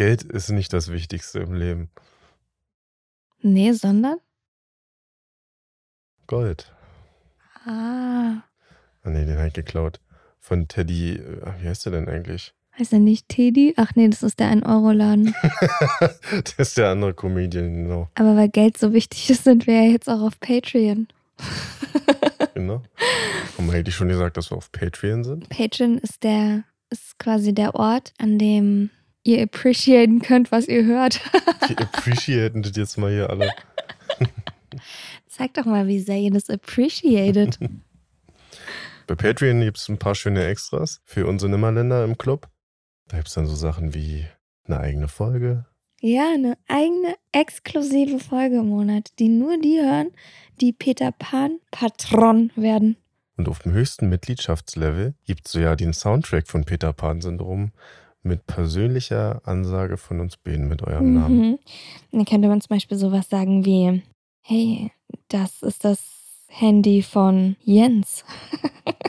Geld ist nicht das Wichtigste im Leben. Nee, sondern? Gold. Ah. Ah nee, den hab ich geklaut. Von Teddy, äh, wie heißt der denn eigentlich? Heißt er nicht Teddy? Ach nee, das ist der 1-Euro-Laden. das ist der andere Comedian, genau. Aber weil Geld so wichtig ist, sind wir ja jetzt auch auf Patreon. genau. Warum hätte ich schon gesagt, dass wir auf Patreon sind? Patreon ist der, ist quasi der Ort, an dem ihr appreciaten könnt, was ihr hört. Die appreciaten das jetzt mal hier alle. Zeig doch mal, wie sehr ihr das appreciated. Bei Patreon gibt es ein paar schöne Extras für unsere Nimmerländer im Club. Da gibt es dann so Sachen wie eine eigene Folge. Ja, eine eigene exklusive Folge im Monat, die nur die hören, die Peter Pan Patron werden. Und auf dem höchsten Mitgliedschaftslevel gibt es ja den Soundtrack von Peter Pan-Syndrom mit persönlicher Ansage von uns beiden mit eurem Namen. Mhm. Dann könnte man zum Beispiel sowas sagen wie, hey, das ist das Handy von Jens.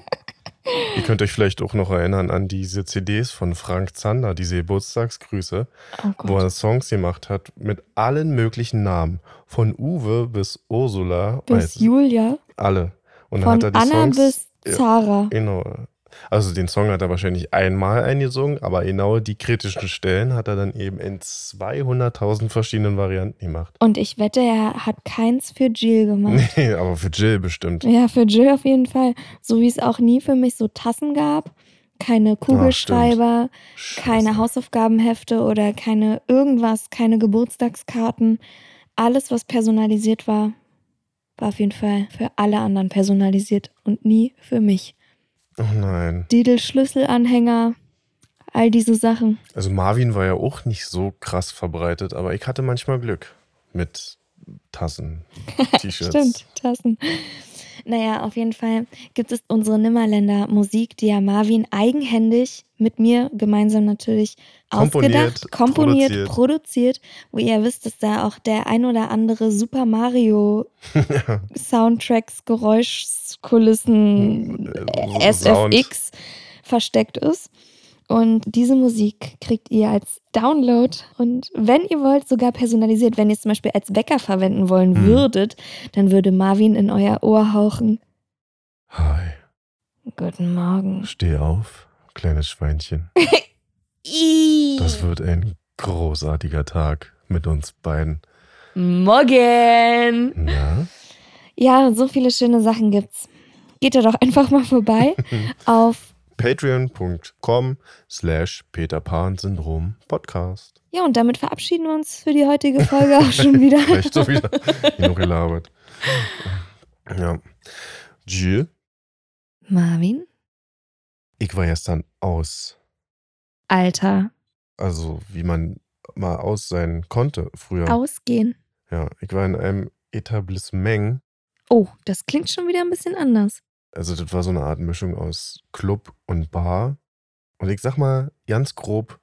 Ihr könnt euch vielleicht auch noch erinnern an diese CDs von Frank Zander, diese Geburtstagsgrüße, Oh wo er. Songs gemacht hat mit allen möglichen Namen. Von Uwe bis Ursula. Bis Julia. alle. Und dann Von hat er die Anna Songs, bis. Zara. Genau. Also den Song hat er wahrscheinlich einmal eingesungen, aber genau die kritischen Stellen hat er dann eben in 200.000 verschiedenen Varianten gemacht. Und ich wette, er hat keins für Jill gemacht. Nee, aber für Jill bestimmt. Ja, für Jill auf jeden Fall. So wie es auch nie für mich so Tassen gab. Keine Kugelschreiber, keine Scheiße. Hausaufgabenhefte oder keine irgendwas, keine Geburtstagskarten. Alles, was personalisiert war, war auf jeden Fall für alle anderen personalisiert und nie für mich. Oh nein. Didel Schlüsselanhänger, all diese Sachen. Also Marvin war ja auch nicht so krass verbreitet, aber ich hatte manchmal Glück mit Tassen, T-Shirts. Stimmt, Tassen. Naja, auf jeden Fall gibt es unsere Nimmerländer Musik, die ja Marvin eigenhändig mit mir gemeinsam natürlich Komponiert, ausgedacht, komponiert, produziert. produziert. wo ihr wisst, dass da auch der ein oder andere Super Mario Soundtracks, Geräuschkulissen, Äh, Sound. SFX versteckt ist. Und diese Musik kriegt ihr als Download und wenn ihr wollt, sogar personalisiert. Wenn ihr es zum Beispiel als Wecker verwenden wollen Hm. würdet, dann würde Marvin in euer Ohr hauchen. Hi, Guten Morgen. steh auf, kleines Schweinchen. Das wird ein großartiger Tag mit uns beiden. Morgen. Na? Ja, so viele schöne Sachen gibt's. Geht da doch einfach mal vorbei auf. Patreon.com slash Peter Pan Syndrom Podcast. Ja, und damit verabschieden wir uns für die heutige Folge auch schon wieder. Vielleicht so wieder genug gelabert. Ja. Jill, Marvin? ich war gestern aus. Alter. Also, wie man mal aus sein konnte früher. Ausgehen. Ja, ich war in einem Etablissement. Oh, das klingt schon wieder ein bisschen anders. Also, das war so eine Art Mischung aus Club und Bar. Und ich sag mal ganz grob,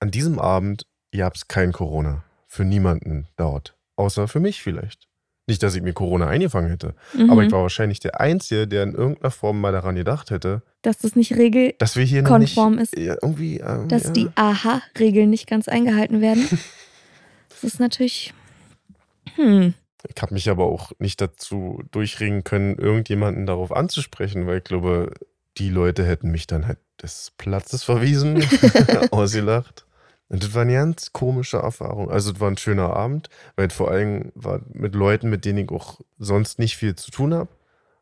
an diesem Abend gab es kein Corona. Für niemanden dort. Außer für mich vielleicht. Nicht, dass ich mir Corona eingefangen hätte. Mhm. Aber ich war wahrscheinlich der Einzige, der in irgendeiner Form mal daran gedacht hätte, Dass das nicht regelkonform dass wir hier noch nicht ist. ja, irgendwie. Ähm, Dass ja, die Aha-Regeln nicht ganz eingehalten werden. Das ist natürlich. Hm. Ich habe mich aber auch nicht dazu durchringen können, irgendjemanden darauf anzusprechen, weil ich glaube, die Leute hätten mich dann halt des Platzes verwiesen, ausgelacht. Und das war eine ganz komische Erfahrung. Also, es war ein schöner Abend, weil vor allem war mit Leuten, mit denen ich auch sonst nicht viel zu tun habe.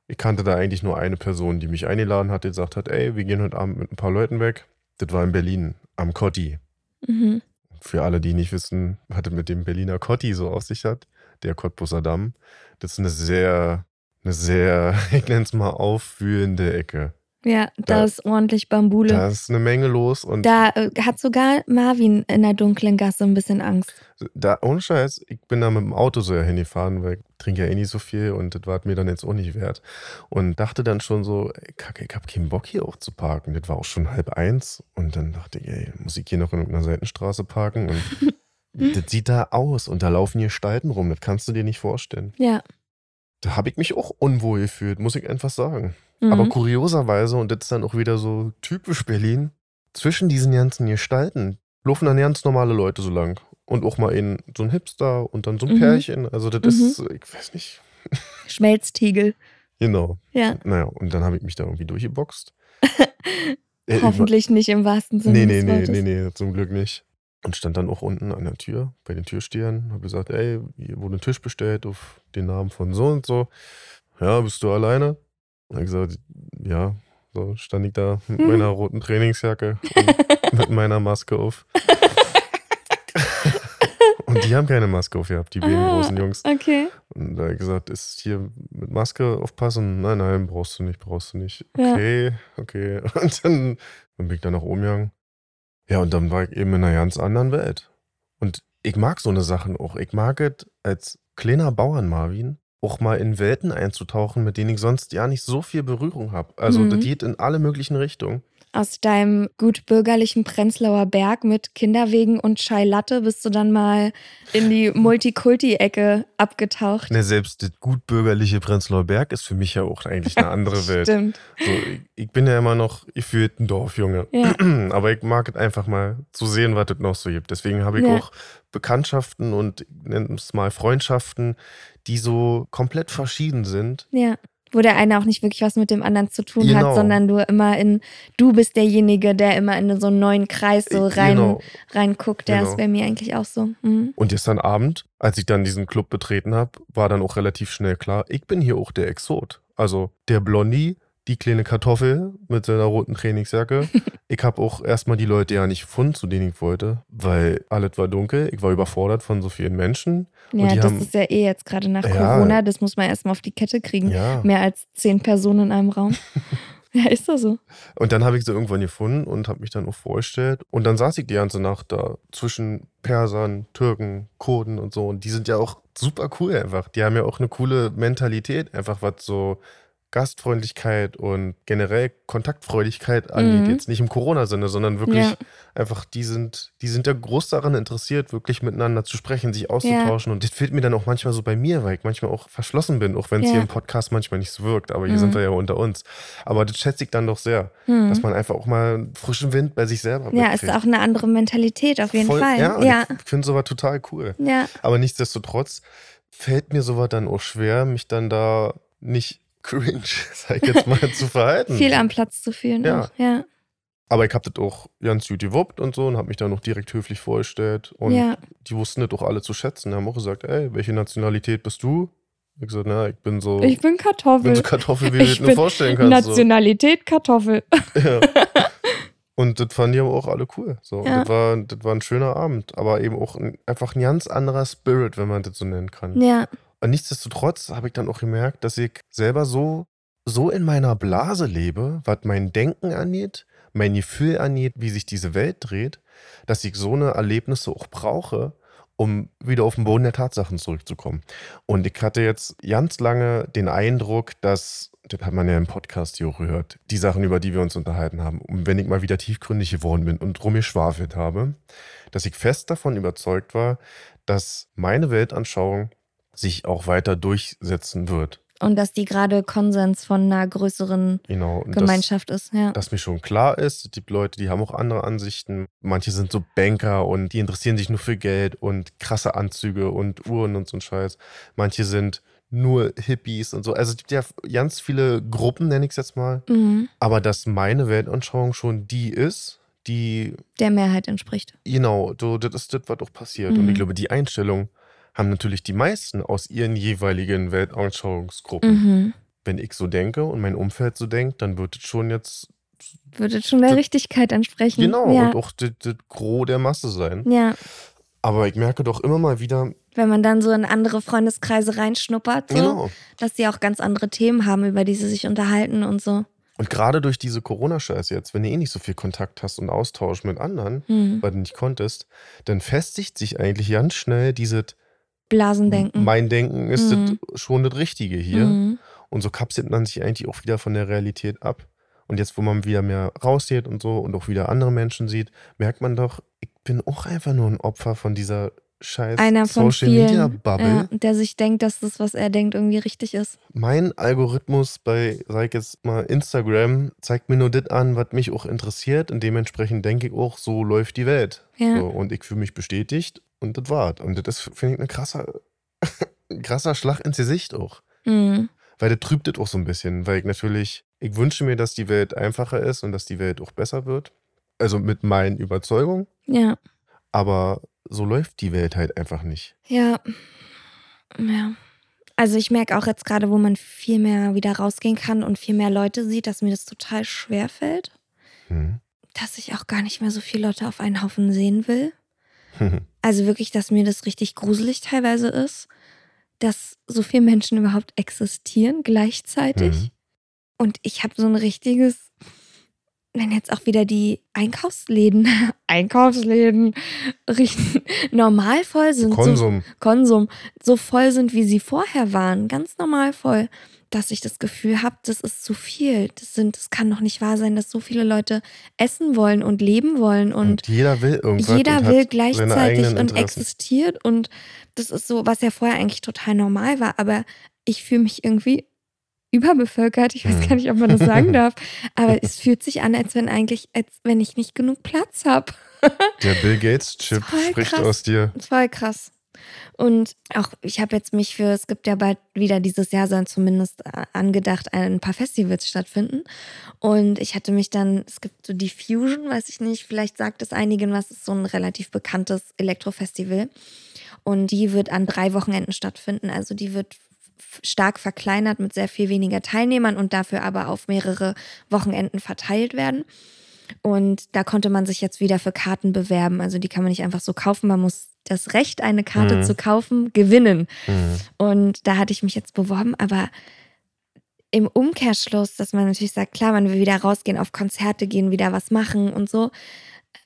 Ich kannte da eigentlich nur eine Person, die mich eingeladen hat, die gesagt hat, ey, wir gehen heute Abend mit ein paar Leuten weg. Das war in Berlin, am Cotti. Mhm. Für alle, die nicht wissen, was es mit dem Berliner Cotti so auf sich hat. Der Cottbusser Damm. Das ist eine sehr, eine sehr, ich nenne es mal, aufführende Ecke. Ja, da, Da- ist ordentlich Bambule. Da ist eine Menge los und Da äh, hat sogar Marvin in der dunklen Gasse ein bisschen Angst. da, ohne Scheiß, ich bin da mit dem Auto so ja hingefahren, weil ich trinke ja eh nicht so viel und das war mir dann jetzt auch nicht wert. Und dachte dann schon so, ey, kacke, ich hab keinen Bock hier auch zu parken. Das war auch schon halb eins und dann dachte ich, ey, muss ich hier noch in irgendeiner Seitenstraße parken? Und das sieht da aus und da laufen hier Stalten rum, das kannst du dir nicht vorstellen. Ja. Da habe ich mich auch unwohl gefühlt, muss ich einfach sagen. Mhm. Aber kurioserweise, und das ist dann auch wieder so typisch Berlin, zwischen diesen ganzen Gestalten laufen dann ganz normale Leute so lang. Und auch mal in so ein Hipster und dann so ein Mhm. Pärchen. Also das ist, ich weiß nicht. Schmelztiegel. Genau. Ja. Naja, und dann habe ich mich da irgendwie durchgeboxt. Äh, Hoffentlich nicht im wahrsten Sinne Nee, nee, des nee, Wortes. nee, nee, zum Glück nicht. Und stand dann auch unten an der Tür bei den Türstehern, habe gesagt, ey, hier wurde ein Tisch bestellt auf den Namen von so und so. Ja, bist du alleine? Und er gesagt, ja. So stand ich da mit Mhm. meiner roten Trainingsjacke und mit meiner Maske auf. und die haben keine Maske auf gehabt, die beiden Ah, großen Jungs. Okay. Und da habe ich gesagt, ist hier mit Maske aufpassen? Nein, nein, brauchst du nicht, brauchst du nicht. Ja. Okay, okay. Und dann, dann bin ich da nach oben gegangen. Ja, und dann war ich eben in einer ganz anderen Welt. Und ich mag so eine Sachen auch. Ich mag es als kleiner Bauern Marvin auch mal in Welten einzutauchen, mit denen ich sonst ja nicht so viel Berührung habe. Also Mhm. das geht in alle möglichen Richtungen. Aus deinem gut bürgerlichen Prenzlauer Berg mit Kinderwegen und Chai Latte bist du dann mal in die Multikulti-Ecke abgetaucht. Ne, selbst das gutbürgerliche Prenzlauer Berg ist für mich ja auch eigentlich eine andere Welt. Stimmt. So, ich, ich bin ja immer noch gefühlt ein Dorfjunge. Ja. Aber ich mag es einfach mal zu sehen, was es noch so gibt. Deswegen habe ich Ja. auch Bekanntschaften und nenn es mal Freundschaften, die so komplett verschieden sind. Ja. Wo der eine auch nicht wirklich was mit dem anderen zu tun Genau. hat, sondern du immer in, du bist derjenige, der immer in so einen neuen Kreis so Äh, rein, Genau. reinguckt. Der Genau. ist bei mir eigentlich auch so. Mhm. Und gestern Abend, als ich dann diesen Club betreten habe, war dann auch relativ schnell klar, ich bin hier auch der Exot. Also der Blondie, die kleine Kartoffel mit seiner roten Trainingsjacke. ich habe auch erstmal die Leute ja nicht gefunden, zu denen ich wollte, weil alles war dunkel. Ich war überfordert von so vielen Menschen. Ja, das haben- ist ja eh jetzt gerade nach Ja. Corona, das muss man erstmal auf die Kette kriegen. Ja. Mehr als zehn Personen in einem Raum. ja, ist doch so. Und dann habe ich sie irgendwann gefunden und habe mich dann auch vorgestellt. Und dann saß ich die ganze Nacht da zwischen Persern, Türken, Kurden und so. Und die sind ja auch super cool einfach. Die haben ja auch eine coole Mentalität, einfach was so Gastfreundlichkeit und generell Kontaktfreudigkeit angeht. Mhm. Jetzt nicht im Corona-Sinne, sondern wirklich Ja. einfach, die sind, die sind ja groß daran interessiert, wirklich miteinander zu sprechen, sich auszutauschen. Und das fehlt mir dann auch manchmal so bei mir, weil ich manchmal auch verschlossen bin, auch wenn es Ja. hier im Podcast manchmal nicht so wirkt. Aber hier Mhm. sind wir ja unter uns. Aber das schätze ich dann doch sehr, Mhm. dass man einfach auch mal frischen Wind bei sich selber Ja, ist mitkriegt. auch eine andere Mentalität auf jeden Voll- Fall. Ja, ja. ich finde sowas total cool. ja. Aber nichtsdestotrotz fällt mir sowas dann auch schwer, mich dann da nicht cringe, sag ich jetzt mal, zu verhalten. Viel am Platz zu fühlen. Ja. Auch. ja. Aber ich habe das auch ganz gut gewuppt und so und habe mich dann noch direkt höflich vorgestellt. Und Ja. die wussten das auch alle zu schätzen. Die haben auch gesagt, ey, welche Nationalität bist du? Ich gesagt, na, ich bin so, Ich bin Kartoffel. bin so Kartoffel, wie du dir nur vorstellen kannst. So. Nationalität Kartoffel. Ja. Und das fanden die aber auch alle cool. So. Ja. Das, war, das war ein schöner Abend, aber eben auch ein, einfach ein ganz anderer Spirit, wenn man das so nennen kann. Ja. Und nichtsdestotrotz habe ich dann auch gemerkt, dass ich selber so, so in meiner Blase lebe, was mein Denken angeht, mein Gefühl angeht, wie sich diese Welt dreht, dass ich so eine Erlebnisse auch brauche, um wieder auf den Boden der Tatsachen zurückzukommen. Und ich hatte jetzt ganz lange den Eindruck, dass, das hat man ja im Podcast hier auch gehört, die Sachen, über die wir uns unterhalten haben, und wenn ich mal wieder tiefgründig geworden bin und rumgeschwafelt habe, dass ich fest davon überzeugt war, dass meine Weltanschauung sich auch weiter durchsetzen wird. Und dass die gerade Konsens von einer größeren Genau. Und Gemeinschaft ist. Ja. Dass, mir schon klar ist, es gibt Leute, die haben auch andere Ansichten. Manche sind so Banker und die interessieren sich nur für Geld und krasse Anzüge und Uhren und so ein Scheiß. Manche sind nur Hippies und so. Also es gibt ja ganz viele Gruppen, nenne ich es jetzt mal. Mhm. Aber dass meine Weltanschauung schon die ist, die, Der Mehrheit entspricht. genau, so, das ist das, was auch passiert. Und Mhm. ich glaube, die Einstellung haben natürlich die meisten aus ihren jeweiligen Weltanschauungsgruppen. Mhm. Wenn ich so denke und mein Umfeld so denkt, dann wird es schon jetzt Würde schon der Das- Richtigkeit entsprechen. genau Ja. und auch das, das Gros der Masse sein. ja. Aber ich merke doch immer mal wieder, Wenn man dann so in andere Freundeskreise reinschnuppert, so, Genau. dass die auch ganz andere Themen haben, über die sie sich unterhalten und so. Und gerade durch diese Corona-Scheiße jetzt, wenn du eh nicht so viel Kontakt hast und Austausch mit anderen, Hm. weil du nicht konntest, dann festigt sich eigentlich ganz schnell dieses Blasendenken. Mein Denken ist Mhm. das schon das Richtige hier. Mhm. Und so kapselt man sich eigentlich auch wieder von der Realität ab. Und jetzt, wo man wieder mehr rausgeht und so und auch wieder andere Menschen sieht, merkt man doch, ich bin auch einfach nur ein Opfer von dieser scheiß Einer von Social Media vielen, Bubble. ja, der sich denkt, dass das, was er denkt, irgendwie richtig ist. Mein Algorithmus bei, sag ich jetzt mal, Instagram zeigt mir nur das an, was mich auch interessiert. Und dementsprechend denke ich auch, so läuft die Welt. Ja. So, und ich fühle mich bestätigt und das war's. Und das finde ich, ein krasser, ein krasser Schlag ins Gesicht auch. Mhm. Weil das trübt das auch so ein bisschen, weil ich natürlich, ich wünsche mir, dass die Welt einfacher ist und dass die Welt auch besser wird. Also mit meinen Überzeugungen. Ja. Aber so läuft die Welt halt einfach nicht. Ja. Ja. Also ich merke auch jetzt gerade, wo man viel mehr wieder rausgehen kann und viel mehr Leute sieht, dass mir das total schwer fällt. Hm. Dass ich auch gar nicht mehr so viele Leute auf einen Haufen sehen will. Also wirklich, dass mir das richtig gruselig teilweise ist, dass so viele Menschen überhaupt existieren gleichzeitig. Mhm. Und ich habe so ein richtiges, wenn jetzt auch wieder die Einkaufsläden, Einkaufsläden richtig normal voll sind, so Konsum. Konsum, so voll sind, wie sie vorher waren, ganz normal voll, dass ich das Gefühl habe, das ist zu viel. Das sind, das kann doch nicht wahr sein, dass so viele Leute essen wollen und leben wollen und Und jeder will irgendwas. jeder will gleichzeitig und existiert und das ist so, was ja vorher eigentlich total normal war, aber ich fühle mich irgendwie überbevölkert. Ich weiß Hm. gar nicht, ob man das sagen darf, aber es fühlt sich an, als wenn eigentlich, als wenn ich nicht genug Platz habe. Der Bill Gates-Chip Voll spricht krass. aus dir. Voll krass. Und auch, ich habe jetzt mich für, es gibt ja bald wieder dieses Jahr, sollen zumindest äh, angedacht, ein paar Festivals stattfinden. Und ich hatte mich dann, es gibt so die Fusion, weiß ich nicht, vielleicht sagt es einigen was, ist so ein relativ bekanntes Elektrofestival. Und die wird an drei Wochenenden stattfinden. Also die wird stark verkleinert mit sehr viel weniger Teilnehmern und dafür aber auf mehrere Wochenenden verteilt werden. Und da konnte man sich jetzt wieder für Karten bewerben. Also die kann man nicht einfach so kaufen. Man muss das Recht, eine Karte Mhm. zu kaufen, gewinnen. Mhm. Und da hatte ich mich jetzt beworben, aber im Umkehrschluss, dass man natürlich sagt, klar, man will wieder rausgehen, auf Konzerte gehen, wieder was machen und so.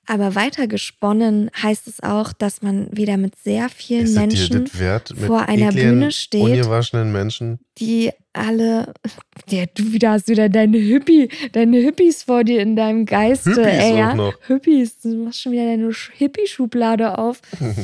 Aber weitergesponnen heißt es auch, dass man wieder mit sehr vielen Ist Menschen, das vor einer ekligen, Bühne steht? ungewaschenen Menschen? die alle, ja, du wieder hast wieder deine Hippie, deine Hippies vor dir in deinem Geiste, Hippies ey, ja? noch. Hippies, du machst schon wieder deine Sch- Hippie-Schublade auf.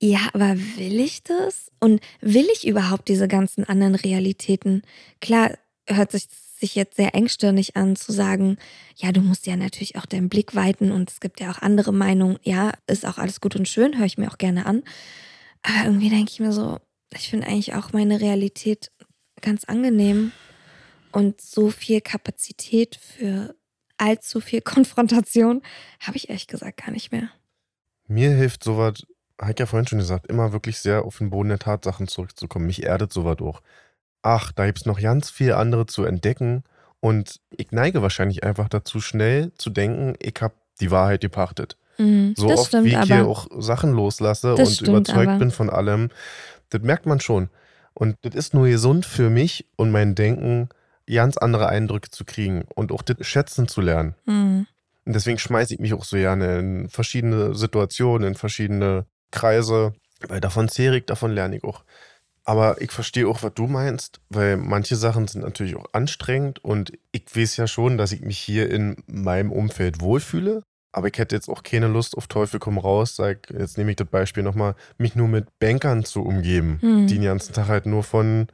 Ja, aber will ich das? Und will ich überhaupt diese ganzen anderen Realitäten? Klar, hört sich sich jetzt sehr engstirnig an zu sagen, ja, du musst ja natürlich auch deinen Blick weiten und es gibt ja auch andere Meinungen. Ja, ist auch alles gut und schön, höre ich mir auch gerne an. Aber irgendwie denke ich mir so, ich finde eigentlich auch meine Realität ganz angenehm und so viel Kapazität für allzu viel Konfrontation habe ich ehrlich gesagt gar nicht mehr. Mir hilft sowas, ich ja vorhin schon gesagt, immer wirklich sehr auf den Boden der Tatsachen zurückzukommen. Mich erdet sowas auch. Ach, da gibt es noch ganz viel andere zu entdecken. Und ich neige wahrscheinlich einfach dazu, schnell zu denken, ich habe die Wahrheit gepachtet. Mhm, So oft, stimmt wie ich hier auch Sachen loslasse und stimmt überzeugt aber. bin von allem, das merkt man schon. Und das ist nur gesund für mich und mein Denken, ganz andere Eindrücke zu kriegen und auch das schätzen zu lernen. Mhm. Und deswegen schmeiße ich mich auch so gerne in verschiedene Situationen, in verschiedene Kreise, weil davon zehre ich, davon lerne ich auch. Aber ich verstehe auch, was du meinst, weil manche Sachen sind natürlich auch anstrengend und ich weiß ja schon, dass ich mich hier in meinem Umfeld wohlfühle. Aber ich hätte jetzt auch keine Lust auf Teufel komm raus, sag, jetzt nehme ich das Beispiel nochmal, mich nur mit Bankern zu umgeben, Hm. die den ganzen Tag halt nur von,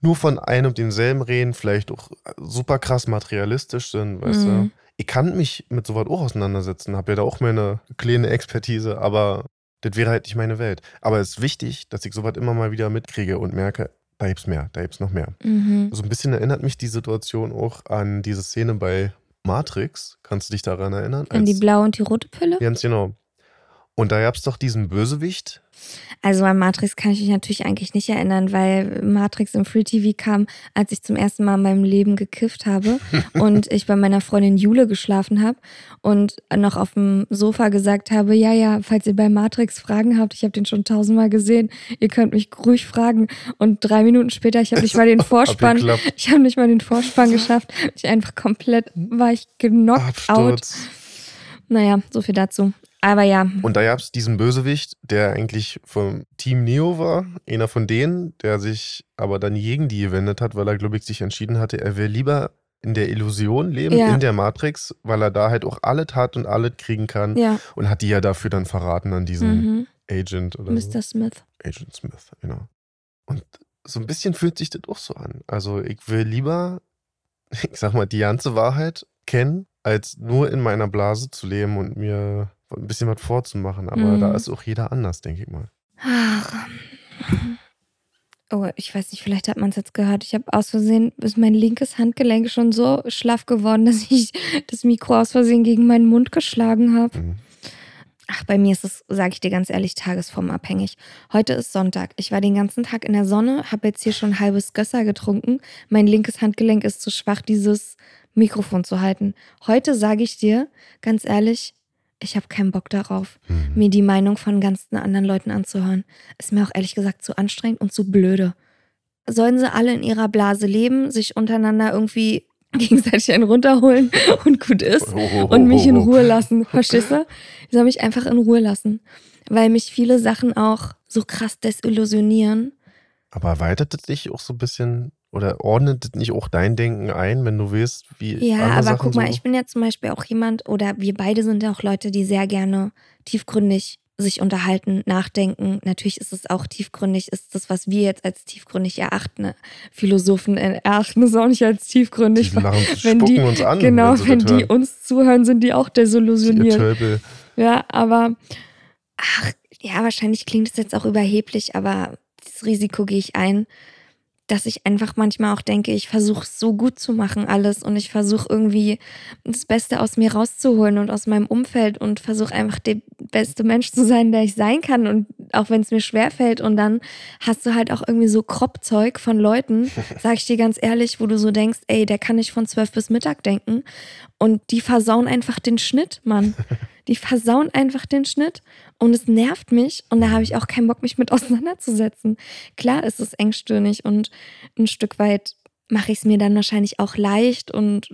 nur von einem und demselben reden, vielleicht auch super krass materialistisch sind, weißt du. Mhm. Ich kann mich mit sowas auch auseinandersetzen, habe ja da auch meine kleine Expertise, aber das wäre halt nicht meine Welt. Aber es ist wichtig, dass ich sowas immer mal wieder mitkriege und merke, da gibt's mehr, da gibt's noch mehr. Mhm. So ein bisschen erinnert mich die Situation auch an diese Szene bei Matrix. Kannst du dich daran erinnern? An die Als- blaue und die rote Pille? Ganz genau. Und da gab es doch diesen Bösewicht. Also an Matrix kann ich mich natürlich eigentlich nicht erinnern, weil Matrix im Free TV kam, als ich zum ersten Mal in meinem Leben gekifft habe und ich bei meiner Freundin Jule geschlafen habe und noch auf dem Sofa gesagt habe, ja, ja, falls ihr bei Matrix Fragen habt, ich habe den schon tausendmal gesehen, ihr könnt mich ruhig fragen. Und drei Minuten später, ich habe nicht mal den Vorspann, ich habe nicht mal den Vorspann geschafft. Ich einfach komplett, war ich genockt out. Naja, so viel dazu. Aber ja, Und da gab es diesen Bösewicht, der eigentlich vom Team Neo war, einer von denen, der sich aber dann gegen die gewendet hat, weil er, glaube ich, sich entschieden hatte, er will lieber in der Illusion leben, Ja. in der Matrix, weil er da halt auch alles hat und alles kriegen kann. ja, Und hat die ja dafür dann verraten an diesen mhm. Agent oder so. Mr. Smith. Agent Smith, genau. Und so ein bisschen fühlt sich das auch so an. Also ich will lieber, ich sag mal, die ganze Wahrheit kennen, als nur in meiner Blase zu leben und mir ein bisschen was vorzumachen. Aber Mhm. da ist auch jeder anders, denke ich mal. Ach. Oh, ich weiß nicht, vielleicht hat man es jetzt gehört. Ich habe aus Versehen, ist mein linkes Handgelenk schon so schlaff geworden, dass ich das Mikro aus Versehen gegen meinen Mund geschlagen habe. Mhm. Ach, bei mir ist es, sage ich dir ganz ehrlich, tagesformabhängig. Heute ist Sonntag. Ich war den ganzen Tag in der Sonne, habe jetzt hier schon halbes Gösser getrunken. Mein linkes Handgelenk ist zu schwach, dieses Mikrofon zu halten. Heute sage ich dir, ganz ehrlich, ich habe keinen Bock darauf, Mhm. mir die Meinung von ganzen anderen Leuten anzuhören. Ist mir auch ehrlich gesagt zu anstrengend und zu blöde. Sollen sie alle in ihrer Blase leben, sich untereinander irgendwie gegenseitig einen runterholen und gut ist und mich in Ruhe lassen, verstehst du? Die soll mich einfach in Ruhe lassen, weil mich viele Sachen auch so krass desillusionieren. Aber erweitert das dich auch so ein bisschen oder ordnet nicht auch dein Denken ein, wenn du weißt, wie Ja, aber Sachen guck mal, so? ich bin ja zum Beispiel auch jemand, oder wir beide sind ja auch Leute, die sehr gerne tiefgründig sich unterhalten, nachdenken. Natürlich ist es auch tiefgründig, ist das, was wir jetzt als tiefgründig erachten. Philosophen erachten es auch nicht als tiefgründig. die lachen, wenn spucken die- uns an. genau, wenn, wenn die uns zuhören, sind die auch desillusioniert. Tölpel. Ja, aber ach, ja, wahrscheinlich klingt es jetzt auch überheblich, aber das Risiko gehe ich ein, dass ich einfach manchmal auch denke, ich versuche es so gut zu machen alles. Und ich versuche irgendwie das Beste aus mir rauszuholen und aus meinem Umfeld und versuche einfach der beste Mensch zu sein, der ich sein kann. Und auch wenn es mir schwerfällt und dann hast du halt auch irgendwie so Kropfzeug von Leuten, sag ich dir ganz ehrlich, wo du so denkst, ey, der kann nicht von zwölf bis Mittag denken. Und die versauen einfach den Schnitt, Mann. Die versauen einfach den Schnitt und es nervt mich und da habe ich auch keinen Bock, mich mit auseinanderzusetzen. Klar ist es engstirnig und ein Stück weit mache ich es mir dann wahrscheinlich auch leicht und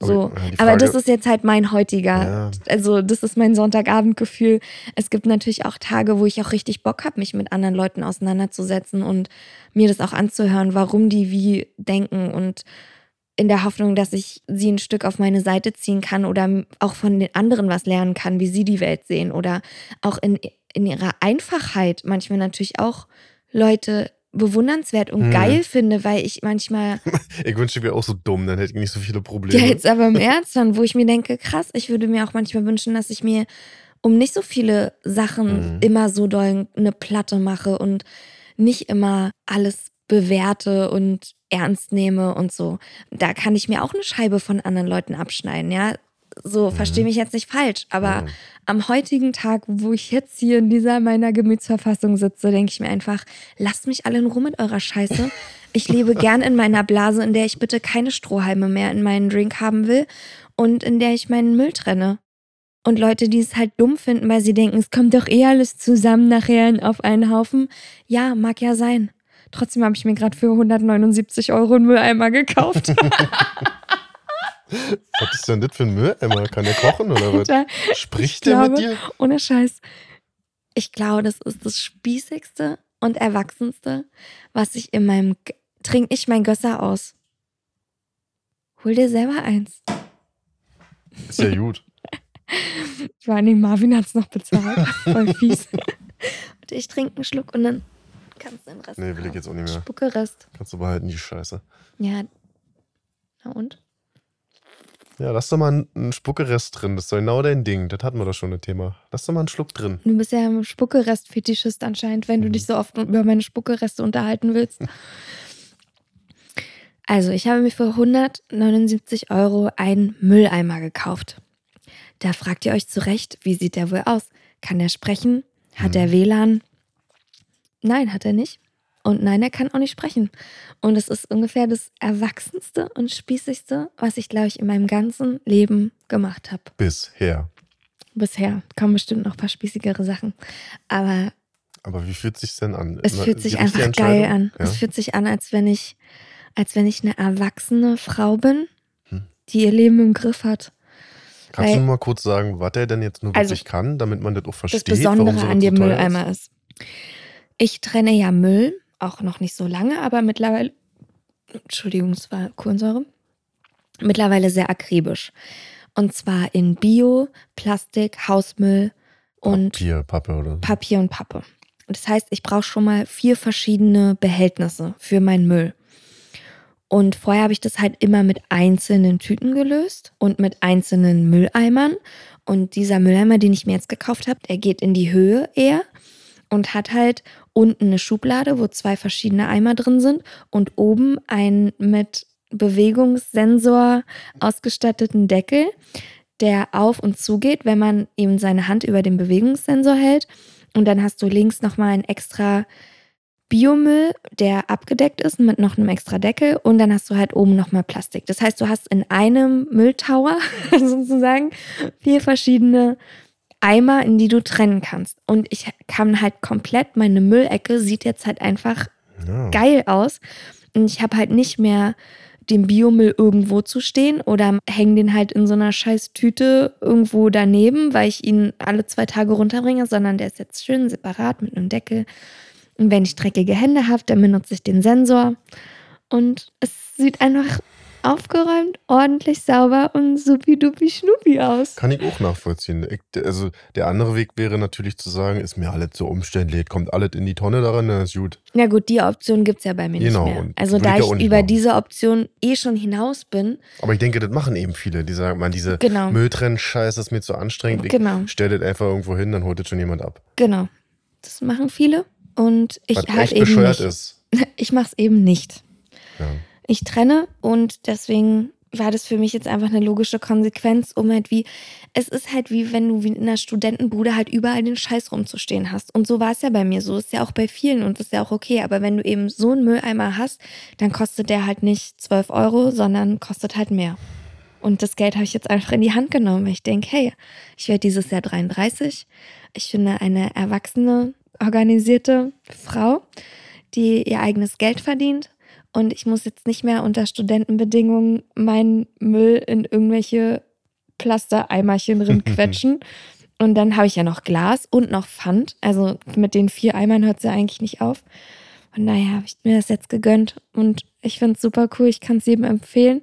so. Aber, ja, die Aber Frage- das ist jetzt halt mein heutiger, Ja. also das ist mein Sonntagabendgefühl. Es gibt natürlich auch Tage, wo ich auch richtig Bock habe, mich mit anderen Leuten auseinanderzusetzen und mir das auch anzuhören, warum die wie denken und in der Hoffnung, dass ich sie ein Stück auf meine Seite ziehen kann oder auch von den anderen was lernen kann, wie sie die Welt sehen oder auch in, in ihrer Einfachheit manchmal natürlich auch Leute bewundernswert und Mhm. geil finde, weil ich manchmal Ich wünschte, ich wäre auch so dumm, dann hätte ich nicht so viele Probleme. ja, jetzt aber im Ernst, dann, wo ich mir denke, krass, ich würde mir auch manchmal wünschen, dass ich mir um nicht so viele Sachen Mhm. immer so doll eine Platte mache und nicht immer alles bewerte und ernst nehme und so. Da kann ich mir auch eine Scheibe von anderen Leuten abschneiden, ja. So, Mhm. verstehe mich jetzt nicht falsch, aber Mhm. am heutigen Tag, wo ich jetzt hier in dieser meiner Gemütsverfassung sitze, denke ich mir einfach, lasst mich alle in Ruhe mit eurer Scheiße. Ich lebe gern in meiner Blase, in der ich bitte keine Strohhalme mehr in meinen Drink haben will und in der ich meinen Müll trenne. Und Leute, die es halt dumm finden, weil sie denken, es kommt doch eh alles zusammen nachher auf einen Haufen. Ja, mag ja sein. Trotzdem habe ich mir gerade für 179 Euro einen Mülleimer gekauft. Was ist denn das für ein Mülleimer? Kann der kochen oder was? Da- Spricht ich der mit glaube- dir? Ohne Scheiß. Ich glaube, das ist das spießigste und erwachsenste, was ich in meinem. G- Trink ich mein Gösser aus. Hol dir selber eins. Ist ja gut. Ich war, nee, Marvin hat es noch bezahlt. Voll fies. Und ich trinke einen Schluck und dann kannst du den Rest. Nee, will ich jetzt auch nicht mehr. Spucke-Rest. Kannst du behalten, die Scheiße. Ja. Na und? Ja, lass doch mal einen- einen Spuckerest drin. Das ist doch genau dein Ding. Das hatten wir doch schon ein Thema. Lass doch mal einen Schluck drin. Du bist ja ein Spuckerest-Fetischist anscheinend, wenn du Mhm. dich so oft über meine Spuckereste unterhalten willst. Also, ich habe mir für 179 Euro einen Mülleimer gekauft. Da fragt ihr euch zu Recht, wie sieht der wohl aus? Kann er sprechen? Hat Mhm. er WLAN? Nein, hat er nicht. Und nein, er kann auch nicht sprechen. Und es ist ungefähr das Erwachsenste und Spießigste, was ich, glaube ich, in meinem ganzen Leben gemacht habe. Bisher. Bisher. Kommen bestimmt noch ein paar spießigere Sachen. Aber Aber wie fühlt sich denn an? es fühlt sich einfach geil an. Ja? Es fühlt sich an, als wenn ich, als wenn ich eine erwachsene Frau bin, Hm. die ihr Leben im Griff hat. Kannst weil- du mal kurz sagen, was er denn jetzt nur Also, wirklich kann, damit man das auch Das versteht? Besondere warum so an dem Mülleimer ist. Ich trenne ja Müll, auch noch nicht so lange, aber mittlerweile, Entschuldigung, es war Kohlensäure, mittlerweile sehr akribisch. Und zwar in Bio, Plastik, Hausmüll und Papier, Pappe oder so. Papier und Pappe. Das heißt, ich brauche schon mal vier verschiedene Behältnisse für meinen Müll. Und vorher habe ich das halt immer mit einzelnen Tüten gelöst und mit einzelnen Mülleimern. Und dieser Mülleimer, den ich mir jetzt gekauft habe, der geht in die Höhe eher und hat halt unten eine Schublade, wo zwei verschiedene Eimer drin sind und oben einen mit Bewegungssensor ausgestatteten Deckel, der auf und zugeht, wenn man eben seine Hand über den Bewegungssensor hält. Und dann hast du links nochmal einen extra Biomüll, der abgedeckt ist mit noch einem extra Deckel. Und dann hast du halt oben nochmal Plastik. Das heißt, du hast in einem Mülltower sozusagen vier verschiedene Eimer, in die du trennen kannst. Und ich kann halt komplett, meine Müllecke sieht jetzt halt einfach Ja. geil aus. Und ich habe halt nicht mehr den Biomüll irgendwo zu stehen oder hänge den halt in so einer scheiß Tüte irgendwo daneben, weil ich ihn alle zwei Tage runterbringe, sondern der ist jetzt schön separat mit einem Deckel. Und wenn ich dreckige Hände habe, dann benutze ich den Sensor. Und es sieht einfach aufgeräumt, ordentlich sauber und supi-dupi schnupi aus. Kann ich auch nachvollziehen. Ich, also der andere Weg wäre natürlich zu sagen, ist mir alles so umständlich, kommt alles in die Tonne daran, dann ist gut. Ja gut, die Option gibt es ja bei mir Genau, nicht mehr. und Also da ich über machen. diese Option eh schon hinaus bin, Aber ich denke, das machen eben viele. Die sagen, man, diese Genau. Mülltrennen-Scheiß ist mir zu anstrengend. Ich Genau. stelle das einfach irgendwo hin, dann holt das schon jemand ab. Genau. Das machen viele und ich Was halt echt eben bescheuert nicht. ist. Ich mache es eben nicht. Ja. Ich trenne und deswegen war das für mich jetzt einfach eine logische Konsequenz, um halt wie, es ist halt wie wenn du wie in einer Studentenbude halt überall den Scheiß rumzustehen hast. Und so war es ja bei mir, so ist ja auch bei vielen und das ist ja auch okay. Aber wenn du eben so einen Mülleimer hast, dann kostet der halt nicht 12 Euro, sondern kostet halt mehr. Und das Geld habe ich jetzt einfach in die Hand genommen, weil ich denke, hey, ich werde dieses Jahr 33. Ich finde eine erwachsene, organisierte Frau, die ihr eigenes Geld verdient. Und ich muss jetzt nicht mehr unter Studentenbedingungen meinen Müll in irgendwelche Plastereimerchen drin quetschen. Und dann habe ich ja noch Glas und noch Pfand. Also mit den vier Eimern hört es ja eigentlich nicht auf. Von daher habe ich mir das jetzt gegönnt und ich finde es super cool. Ich kann es jedem empfehlen.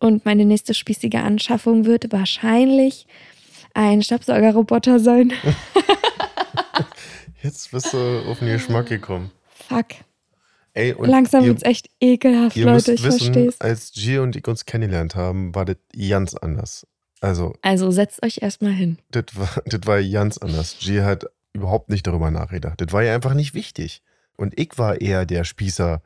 Und meine nächste spießige Anschaffung wird wahrscheinlich ein Staubsaugerroboter sein. Jetzt bist du auf den Geschmack gekommen. Fuck. Ey, Langsam wird es echt ekelhaft, Leute. Ich verstehe es. als G und ich uns kennengelernt haben, war das ganz anders. Also, Also setzt euch erstmal hin. das war, das war ganz anders. G hat überhaupt nicht darüber nachgedacht. Das war ja einfach nicht wichtig. Und ich war eher der Spießer,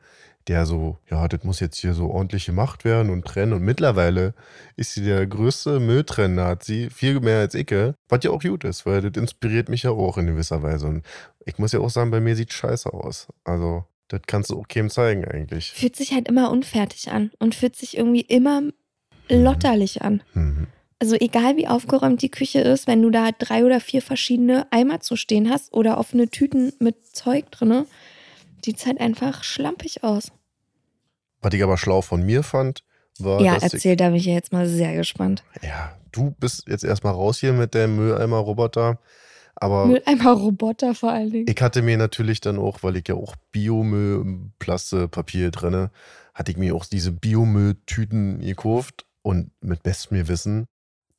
der so, ja, das muss jetzt hier so ordentlich gemacht werden und trennen. Und mittlerweile ist sie der größte Mülltrenn-Nazi, viel mehr als ich, was ja auch gut ist, weil das inspiriert mich ja auch in gewisser Weise. Und ich muss ja auch sagen, bei mir sieht scheiße aus. Also, das kannst du auch keinem zeigen eigentlich. Fühlt sich halt immer unfertig an und fühlt sich irgendwie immer lotterlich an. Mhm. Also egal wie aufgeräumt die Küche ist, wenn du da drei oder vier verschiedene Eimer zu stehen hast oder offene Tüten mit Zeug drinne, sieht halt einfach schlampig aus. Was ich aber schlau von mir fand, war, ja, dass ich, erzähl, da bin ich ja jetzt mal sehr gespannt. ja, du bist jetzt erstmal raus hier mit dem Mülleimer-Roboter. Aber Mülleimer-Roboter vor allen Dingen. ich hatte mir natürlich dann auch, weil ich ja auch Biomüll, Plaste, Papier drinne, hatte ich mir auch diese Biomülltüten gekauft und mit bestem Wissen,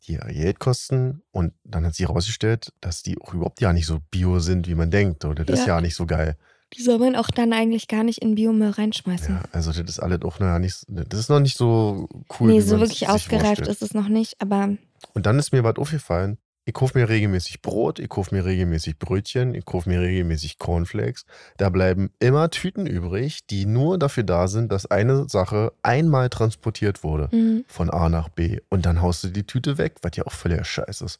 die ja Geld kosten. Und dann hat sie herausgestellt, dass die auch überhaupt ja nicht so bio sind, wie man denkt. Oder das ist Ja. ja nicht so geil. Die soll man auch dann eigentlich gar nicht in Biomüll reinschmeißen. Ja, also das ist alles auch noch ja nicht, das ist noch nicht so cool. nee, wie so wirklich sich ausgereift vorstellt. ist es noch nicht, aber Und dann ist mir was aufgefallen. Ich kaufe mir regelmäßig Brot, ich kaufe mir regelmäßig Brötchen, ich kaufe mir regelmäßig Cornflakes. Da bleiben immer Tüten übrig, die nur dafür da sind, dass eine Sache einmal transportiert wurde. mh, Von A nach B. Und dann haust du die Tüte weg, was ja auch völliger Scheiß ist.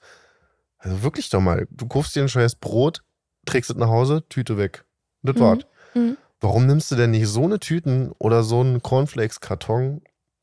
Also wirklich doch mal. Du kaufst dir ein scheiß Brot, trägst es nach Hause, Tüte weg. Das Mhm. war's. Mhm. Warum nimmst du denn nicht so eine Tüten oder so einen Cornflakes-Karton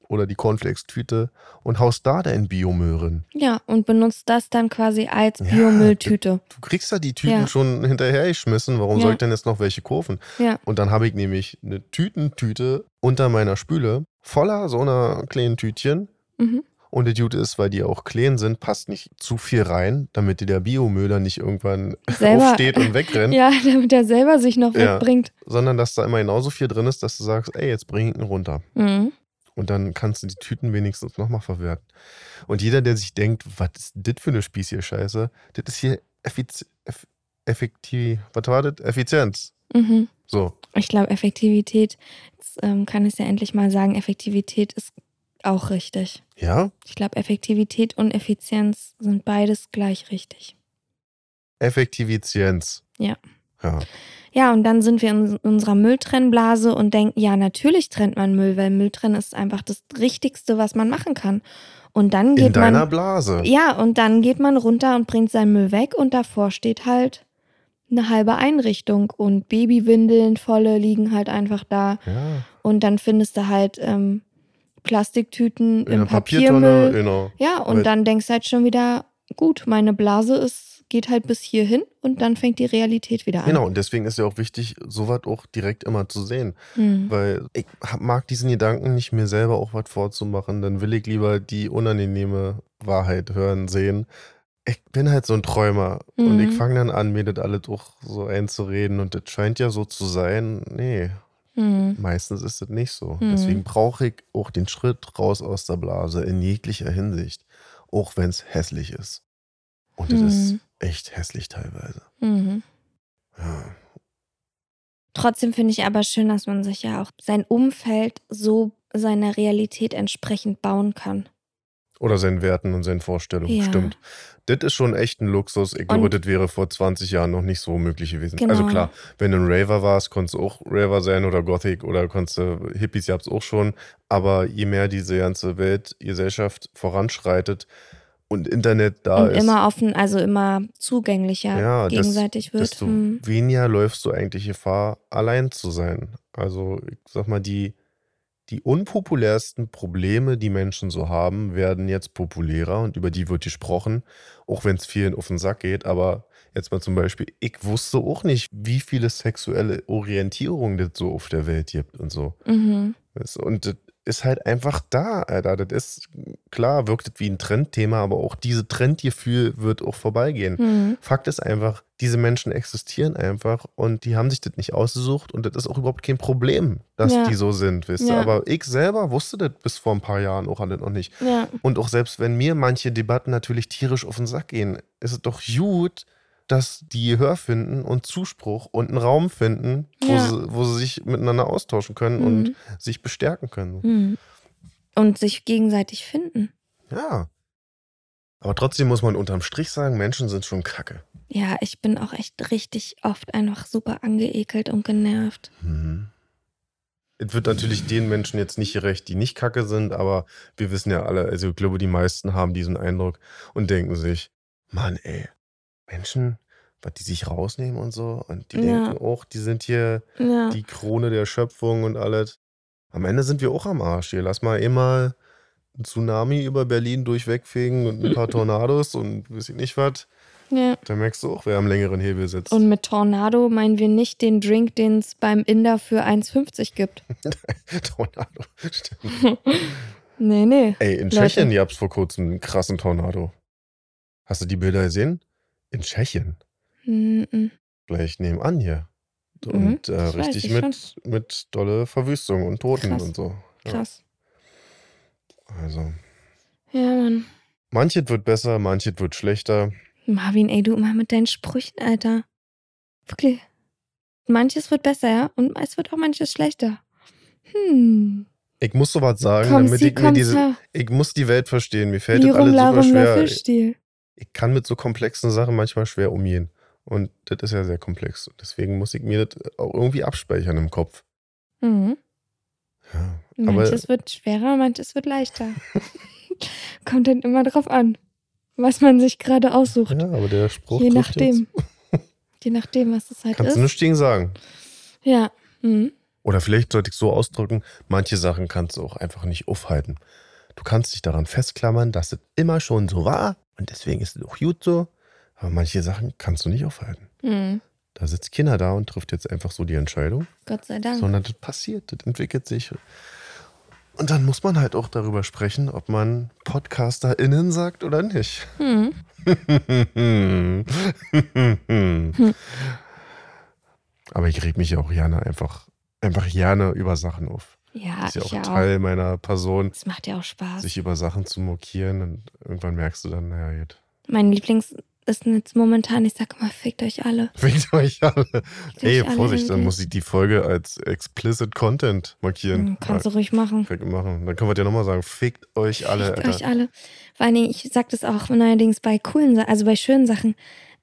oder die Cornflakes-Tüte und haust da deinen Biomüll rein? Ja, und benutzt das dann quasi als Ja, Biomülltüte. Du kriegst ja die Tüten Ja. schon hinterhergeschmissen. Warum Ja. soll ich denn jetzt noch welche kaufen? Ja. Und dann habe ich nämlich eine Tütentüte unter meiner Spüle voller so einer kleinen Tütchen. Mhm. Und das Gute ist, weil die auch klein sind, passt nicht zu viel rein, damit dir der Biomüll dann nicht irgendwann Selber- aufsteht und wegrennt, Ja, damit er selber sich noch Ja. wegbringt. sondern dass da immer genauso viel drin ist, dass du sagst, ey, jetzt bring ich ihn runter. Mhm. Und dann kannst du die Tüten wenigstens nochmal verwerten. Und jeder, der sich denkt, was ist das für eine Spieß hier Scheiße, das ist hier effiz eff effektiv, was war das? Effizienz. Mhm. So, Ich glaube, Effektivität, jetzt ähm, kann ich es ja endlich mal sagen, Effektivität ist auch richtig. ja, Ich glaube, Effektivität und Effizienz sind beides gleich richtig. Effektivizienz. Ja. Ja, Ja, und dann sind wir in unserer Mülltrennblase und denken, ja, natürlich trennt man Müll, weil Müll trennen ist einfach das Richtigste, was man machen kann. Und dann in geht deiner man. Blase. Ja, und dann geht man runter und bringt seinen Müll weg und davor steht halt eine halbe Einrichtung und Babywindeln volle liegen halt einfach da. Ja, Und dann findest du halt ähm, Plastiktüten in im einer Papiertonne, Papiermüll. genau. Ja, und dann denkst du halt schon wieder, gut, meine Blase ist, geht halt bis hierhin und dann fängt die Realität wieder an. Genau, und deswegen ist ja auch wichtig, sowas auch direkt immer zu sehen. Hm. Weil ich mag diesen Gedanken nicht, mir selber auch was vorzumachen. Dann will ich lieber die unangenehme Wahrheit hören, sehen. Ich bin halt so ein Träumer und Mhm. ich fange dann an, mir das alles auch so einzureden und das scheint ja so zu sein. Nee, Hm. meistens ist das nicht so. Mhm. Deswegen brauche ich auch den Schritt raus aus der Blase in jeglicher Hinsicht, auch wenn es hässlich ist. Und das ist Mhm. Echt hässlich teilweise. Mhm. Ja. Trotzdem finde ich aber schön, dass man sich ja auch sein Umfeld so seiner Realität entsprechend bauen kann. Oder seinen Werten und seinen Vorstellungen. Ja. Stimmt. Das ist schon echt ein Luxus. Ich glaube, das wäre vor 20 Jahren noch nicht so möglich gewesen. Genau. Also klar, wenn du ein Raver warst, konntest du auch Raver sein oder Gothic oder konntest du, Hippies gab es auch schon. Aber je mehr diese ganze Welt, Gesellschaft voranschreitet und Internet da und ist, immer offen, also immer zugänglicher Ja, das- gegenseitig wird. desto Hm. weniger läufst du eigentlich Gefahr, allein zu sein. Also ich sag mal, die, die unpopulärsten Probleme, die Menschen so haben, werden jetzt populärer und über die wird gesprochen, auch wenn es vielen auf den Sack geht. Aber jetzt mal zum Beispiel, ich wusste auch nicht, wie viele sexuelle Orientierungen das so auf der Welt gibt und so. Mhm. Und das ist halt einfach da, Alter. Das ist, klar, wirkt wie ein Trendthema, aber auch diese Trendgefühl wird auch vorbeigehen. Mhm. Fakt ist einfach, diese Menschen existieren einfach und die haben sich das nicht ausgesucht und das ist auch überhaupt kein Problem, dass Ja. die so sind, wisst ihr. Ja. Aber ich selber wusste das bis vor ein paar Jahren auch alles noch nicht. Ja. Und auch selbst wenn mir manche Debatten natürlich tierisch auf den Sack gehen, ist es doch gut, dass die Gehör finden und Zuspruch und einen Raum finden, wo, Ja. sie, wo sie sich miteinander austauschen können Mhm. und sich bestärken können. Mhm. Und sich gegenseitig finden. Ja. Aber trotzdem muss man unterm Strich sagen, Menschen sind schon kacke. Ja, ich bin auch echt richtig oft einfach super angeekelt und genervt. Mhm. Es wird natürlich den Menschen jetzt nicht gerecht, die nicht kacke sind, aber wir wissen ja alle, also ich glaube, die meisten haben diesen Eindruck und denken sich, Mann, ey, Menschen, was die sich rausnehmen und so, und die Ja. denken auch, die sind hier Ja. die Krone der Schöpfung und alles. Am Ende sind wir auch am Arsch hier. Lass mal immer einen Tsunami über Berlin durchwegfegen und ein paar Tornados und weiß ich nicht was. ja. Da merkst du auch, wer am längeren Hebel sitzt. Und mit Tornado meinen wir nicht den Drink, den es beim Inder für 1,50 gibt. Tornado, stimmt. Nee, nee. Ey, in Leute. Tschechien gab es vor kurzem einen krassen Tornado. Hast du die Bilder gesehen? In Tschechien. Mhm. Gleich nebenan hier. Mhm, Und äh, das weiß richtig ich mit, mit dolle Verwüstung und Toten Krass. und so. Ja, Krass. also, Ja, Mann. manches wird besser, manches wird schlechter. Marvin, ey, du immer mit deinen Sprüchen, Alter. Wirklich. Manches wird besser, ja? Und es wird auch manches schlechter. Hm. Ich muss sowas sagen, Komm, damit sie, ich mir diese. Ich muss die Welt verstehen. Mir fällt das alles super schwer. Ich, kann mit so komplexen Sachen manchmal schwer umgehen. Und das ist ja sehr komplex. Deswegen muss ich mir das auch irgendwie abspeichern im Kopf. Mhm. Ja. Aber Manches wird schwerer, manches wird leichter. Kommt dann immer drauf an. was man sich gerade aussucht. Ja, aber der Spruch Je nachdem. Je nachdem, was es halt Jetzt. Kannst du ist. nichts gegen sagen. Ja. Mhm. Oder vielleicht sollte ich so ausdrücken, manche Sachen kannst du auch einfach nicht aufhalten. Du kannst dich daran festklammern, dass es immer schon so war und deswegen ist es auch gut so. Aber manche Sachen kannst du nicht aufhalten. Mhm. Da sitzt Kinder da und trifft jetzt einfach so die Entscheidung, Gott sei Dank. sondern das passiert, das entwickelt sich. Und dann muss man halt auch darüber sprechen, ob man PodcasterInnen sagt oder nicht. Mhm. Aber ich reg mich ja auch gerne einfach, einfach gerne über Sachen auf. Ja, Das ist ja auch ja Teil auch. meiner Person, Es macht ja auch Spaß. sich über Sachen zu mokieren und irgendwann merkst du dann, naja, gut. Mein Lieblings ist jetzt momentan, ich sag mal, fickt euch alle. Fickt euch alle. Fickt Ey, euch alle Vorsicht, dann muss ich die Folge als explicit Content markieren. Mhm, Kannst du ruhig machen. Ja, machen. Dann können wir dir nochmal sagen, fickt euch alle, Fickt Alter. euch alle. Vor allen Dingen, ich sag das auch neuerdings bei coolen Sachen, also bei schönen Sachen.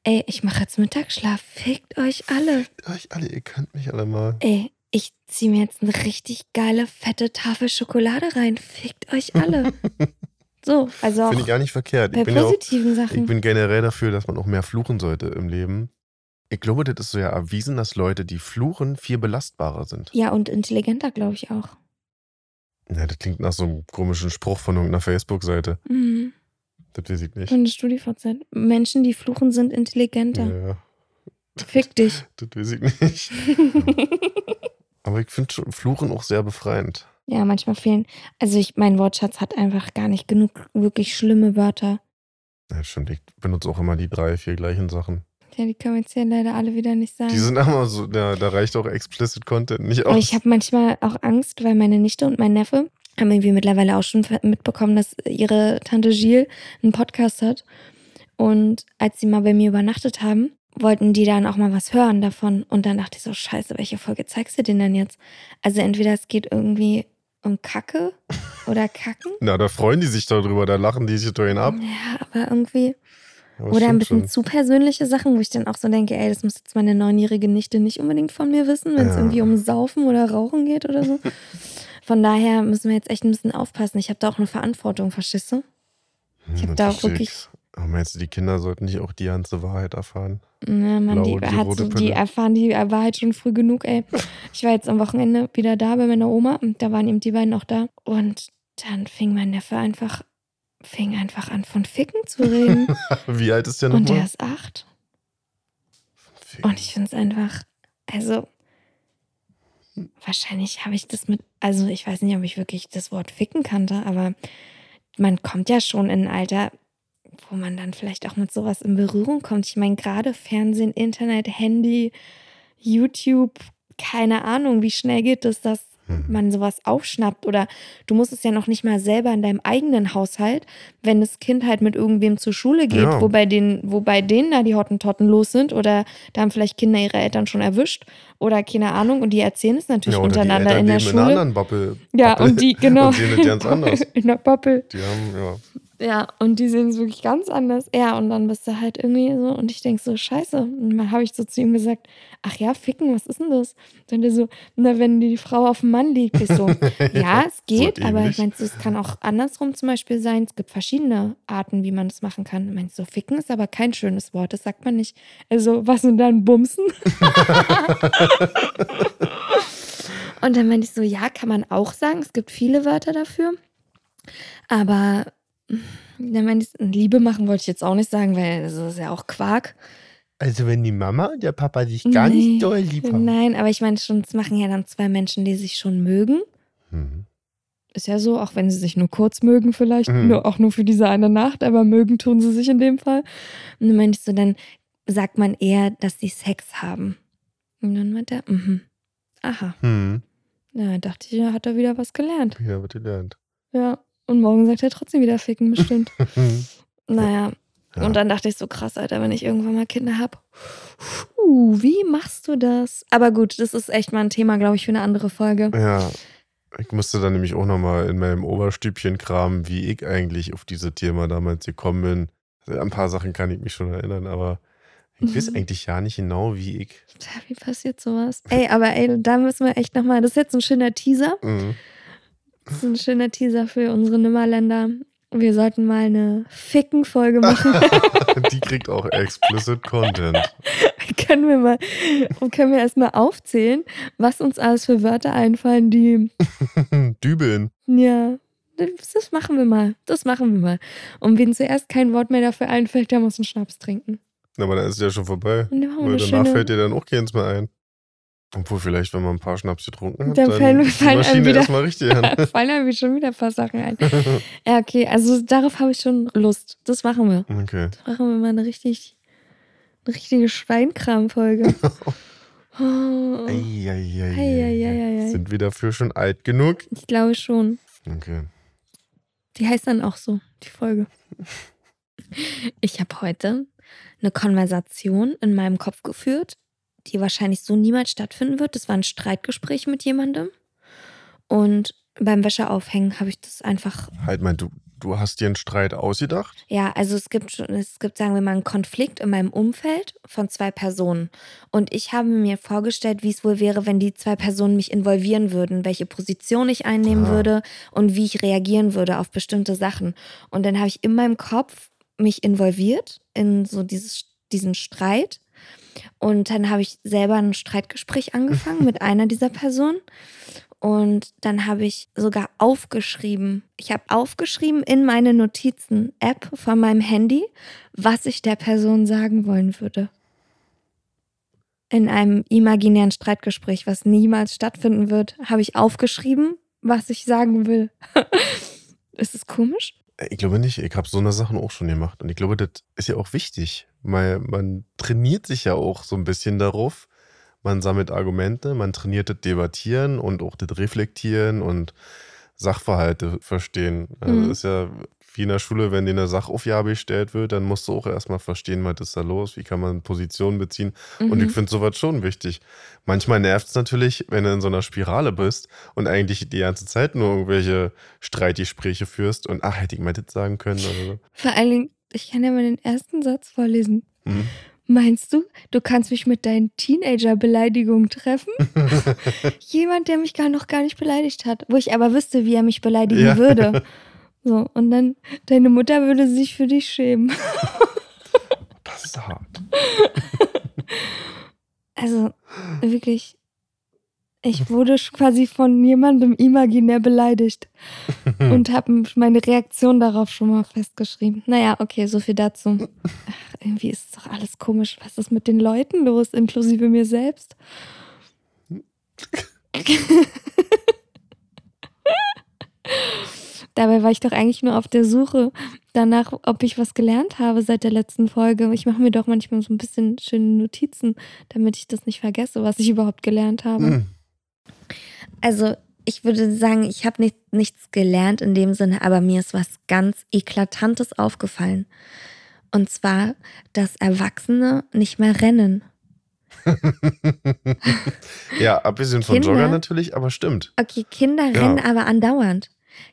Ey, ich mache jetzt Mittagsschlaf. Fickt euch alle. Fickt euch alle, ihr könnt mich alle mal. Ey, ich zieh mir jetzt eine richtig geile, fette Tafel Schokolade rein. Fickt euch alle. so, also Finde ich auch gar nicht verkehrt. bei Ich bin ja auch, positiven ich Sachen. bin generell dafür, dass man auch mehr fluchen sollte im Leben. Ich glaube, das ist so ja erwiesen, dass Leute, die fluchen, viel belastbarer sind. Ja, und intelligenter, glaube ich auch. Ja, das klingt nach so einem komischen Spruch von irgendeiner Facebook-Seite. Mhm. Das weiß ich nicht. Eine Studie fortsetzen. Menschen, die fluchen, sind intelligenter. Ja, Fick dich. das weiß ich nicht. Aber ich finde Fluchen auch sehr befreiend. Ja, manchmal fehlen. Also ich, mein Wortschatz hat einfach gar nicht genug wirklich schlimme Wörter. Ja, stimmt. Ich benutze auch immer die drei, vier gleichen Sachen. Ja, die können wir jetzt hier leider alle wieder nicht sagen. Die sind immer so, ja, da reicht auch explicit Content nicht Aber aus. ich habe manchmal auch Angst, weil meine Nichte und mein Neffe haben irgendwie mittlerweile auch schon mitbekommen, dass ihre Tante Gilles einen Podcast hat. Und als sie mal bei mir übernachtet haben, wollten die dann auch mal was hören davon. Und dann dachte ich so, scheiße, welche Folge zeigst du denen denn jetzt? Also entweder es geht irgendwie um Kacke oder Kacken. Na, da freuen die sich darüber, da lachen die sich doch hin ab. Ja, aber irgendwie. Aber Oder ein bisschen schon. zu persönliche Sachen, wo ich dann auch so denke, ey, das muss jetzt meine neunjährige Nichte nicht unbedingt von mir wissen, wenn es Ja. irgendwie um Saufen oder Rauchen geht oder so. Von daher müssen wir jetzt echt ein bisschen aufpassen. Ich habe da auch eine Verantwortung, verstehst du? Ich hab Hm, da auch wirklich- ich. Aber meinst du, die Kinder sollten nicht auch die ganze Wahrheit erfahren? Ja, man, die, Blaue, die hat die Pille. erfahren die Wahrheit schon früh genug, ey. Ich war jetzt am Wochenende wieder da bei meiner Oma und da waren eben die beiden auch da. Und dann fing mein Neffe einfach, fing einfach an von Ficken zu reden. Wie alt ist der und der nochmal? ist acht. Und ich finde es einfach, also wahrscheinlich habe ich das mit, also ich weiß nicht, ob ich wirklich das Wort ficken kannte, aber man kommt ja schon in ein Alter, wo man dann vielleicht auch mit sowas in Berührung kommt. Ich meine, gerade Fernsehen, Internet, Handy, YouTube, keine Ahnung, wie schnell geht es, dass Hm. man sowas aufschnappt oder du musst es ja noch nicht mal selber in deinem eigenen Haushalt, wenn das Kind halt mit irgendwem zur Schule geht, Ja. wo, bei denen, wo bei denen da die Hottentotten los sind oder da haben vielleicht Kinder ihre Eltern schon erwischt oder keine Ahnung und die erzählen es natürlich Ja, untereinander in der leben in einer Schule. anderen Bubble. ja, Bubble und die, genau. Und sehen das ganz anders. in der Bubble. Die haben, ja. Ja, und die sehen es wirklich ganz anders. Ja, und dann bist du halt irgendwie so, und ich denk so, scheiße. Und dann habe ich so zu ihm gesagt, ach ja, ficken, was ist denn das? Dann der so, na, wenn die Frau auf dem Mann liegt, ich so, ja, es geht, aber ähnlich. ich meine, es kann auch andersrum zum Beispiel sein. Es gibt verschiedene Arten, wie man das machen kann. Meinst du, ficken ist aber kein schönes Wort, das sagt man nicht. Also, was sind dann Bumsen? und dann meinte ich so, ja, kann man auch sagen. Es gibt viele Wörter dafür. Aber ich, Liebe machen wollte ich jetzt auch nicht sagen, weil das ist ja auch Quark. Also wenn die Mama und der Papa sich Nee, lieb Nein, aber ich meine schon, das machen ja dann zwei Menschen, die sich schon mögen. Mhm. Ist ja so, auch wenn sie sich nur kurz mögen, vielleicht, Mhm. nur, auch nur für diese eine Nacht, aber mögen tun sie sich in dem Fall. Und dann meinte ich so, dann sagt man eher, dass sie Sex haben. Und dann meinte er, mhm. Aha. Hm. Ja, dachte ich, hat er wieder was gelernt. Ja, wird gelernt. Ja. Und morgen sagt er trotzdem wieder ficken, bestimmt. naja. Ja. Und dann dachte ich so, krass, Alter, wenn ich irgendwann mal Kinder habe. Uh, wie machst du das? Aber gut, das ist echt mal ein Thema, glaube ich, für eine andere Folge. Ja, ich musste dann nämlich auch nochmal in meinem Oberstübchen kramen, wie ich eigentlich auf dieses Thema damals gekommen bin. Also ein paar Sachen kann ich mich schon erinnern, aber ich weiß Mhm. eigentlich ja nicht genau, wie ich. Wie passiert sowas? Ey, aber ey, da müssen wir echt nochmal, das ist jetzt ein schöner Teaser. Mhm. Das ist ein schöner Teaser für unsere Nimmerländer. wir sollten mal eine Ficken-Folge machen. Die kriegt auch explicit Content. können wir mal, können wir erstmal aufzählen, was uns alles für Wörter einfallen, die. Dübeln. Ja, das machen wir mal. Das machen wir mal. Und wenn zuerst kein Wort mehr dafür einfällt, der muss einen Schnaps trinken. Aber dann ist es ja schon vorbei. Und dann machen wir Weil eine danach schöne- fällt dir dann auch keins mehr ein. Obwohl, vielleicht, wenn man ein paar Schnaps getrunken hat, Dann dann, fallen- fallen einem wieder- erstmal richtig an. fallen einem schon wieder ein paar Sachen ein. Ja, okay, also darauf habe ich schon Lust. Das machen wir. Okay. Das machen wir mal eine richtig, eine richtige Schweinkram-Folge. Oh. Eieieiei. Sind wir dafür schon alt genug? ich glaube schon. Okay. Die heißt dann auch so, die Folge. Ich habe heute eine Konversation in meinem Kopf geführt, die wahrscheinlich so niemals stattfinden wird. Das war ein Streitgespräch mit jemandem. Und beim Wäscheaufhängen habe ich das einfach Halt mal, du, du hast dir einen Streit ausgedacht? Ja, also es gibt schon, es gibt, sagen wir mal, einen Konflikt in meinem Umfeld von zwei Personen. Und ich habe mir vorgestellt, wie es wohl wäre, wenn die zwei Personen mich involvieren würden, welche Position ich einnehmen Ah. würde und wie ich reagieren würde auf bestimmte Sachen. Und dann habe ich in meinem Kopf mich involviert in so dieses, diesen Streit. Und dann habe ich selber ein Streitgespräch angefangen mit einer dieser Personen. Und dann habe ich sogar aufgeschrieben. Ich habe aufgeschrieben in meine Notizen-App von meinem Handy, was ich der Person sagen wollen würde. In einem imaginären Streitgespräch, was niemals stattfinden wird, habe ich aufgeschrieben, was ich sagen will. Ist es komisch? Äh, Ich glaube nicht. Ich habe so eine Sachen auch schon gemacht. Und ich glaube, das ist ja auch wichtig. Weil man trainiert sich ja auch so ein bisschen darauf. Man sammelt Argumente, man trainiert das Debattieren und auch das Reflektieren und Sachverhalte verstehen. Also Mhm. das ist ja wie in der Schule, wenn dir eine Sachaufgabe gestellt wird, dann musst du auch erstmal verstehen, was ist da los, wie kann man Positionen beziehen. Und ich Mhm. finde sowas schon wichtig. Manchmal nervt es natürlich, wenn du in so einer Spirale bist und eigentlich die ganze Zeit nur irgendwelche Streitgespräche führst und ach, hätte ich mal das sagen können oder so. Vor allen Dingen, ich kann ja mal den ersten Satz vorlesen. Mhm. Meinst du, du kannst mich mit deinen Teenager-Beleidigungen treffen? Jemand, der mich gar noch gar nicht beleidigt hat, wo ich aber wüsste, wie er mich beleidigen Ja. würde. So, und dann, deine Mutter würde sich für dich schämen. Das ist hart. Also, wirklich, ich wurde quasi von jemandem imaginär beleidigt und habe meine Reaktion darauf schon mal festgeschrieben. Naja, okay, so viel dazu. Ach, irgendwie ist doch alles komisch. Was ist mit den Leuten los, inklusive mir selbst? Dabei war ich doch eigentlich nur auf der Suche danach, ob ich was gelernt habe seit der letzten Folge. Ich mache mir doch manchmal so ein bisschen schöne Notizen, damit ich das nicht vergesse, was ich überhaupt gelernt habe. Mhm. Also, ich würde sagen, ich habe nicht, nichts gelernt in dem Sinne, aber mir ist was ganz Eklatantes aufgefallen. Und zwar, dass Erwachsene nicht mehr rennen. ja, abgesehen von Kinder? Jogger natürlich, aber stimmt. Okay, Kinder Ja. rennen aber andauernd.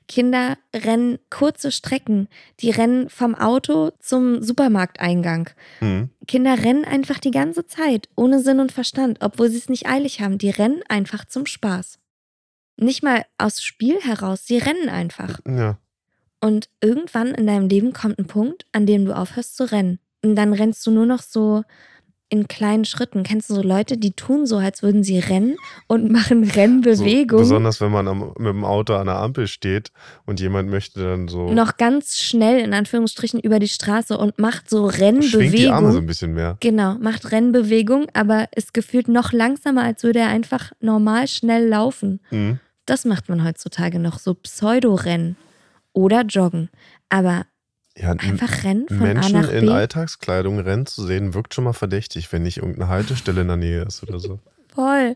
Kinder rennen kurze Strecken. Die rennen vom Auto zum Supermarkteingang. Mhm. Kinder rennen einfach die ganze Zeit, ohne Sinn und Verstand, obwohl sie es nicht eilig haben. Die rennen einfach zum Spaß. Nicht mal aus Spiel heraus, sie rennen einfach. Ja. Und irgendwann in deinem Leben kommt ein Punkt, an dem du aufhörst zu rennen. Und dann rennst du nur noch so in kleinen Schritten. Kennst du so Leute, die tun so, als würden sie rennen und machen So, Rennbewegungen? besonders wenn man am, mit dem Auto an der Ampel steht und jemand möchte dann so. noch ganz schnell in Anführungsstrichen über die Straße und macht so schwingt die Arme so ein bisschen mehr. Genau, macht Rennbewegung, aber ist gefühlt noch langsamer, als würde er einfach normal schnell laufen. Mhm. Das macht man heutzutage noch, so Pseudo-Rennen oder Joggen. Aber Ja, einfach Rennen von A Menschen nach in B, Alltagskleidung rennen zu sehen, wirkt schon mal verdächtig, wenn nicht irgendeine Haltestelle in der Nähe ist oder so. voll.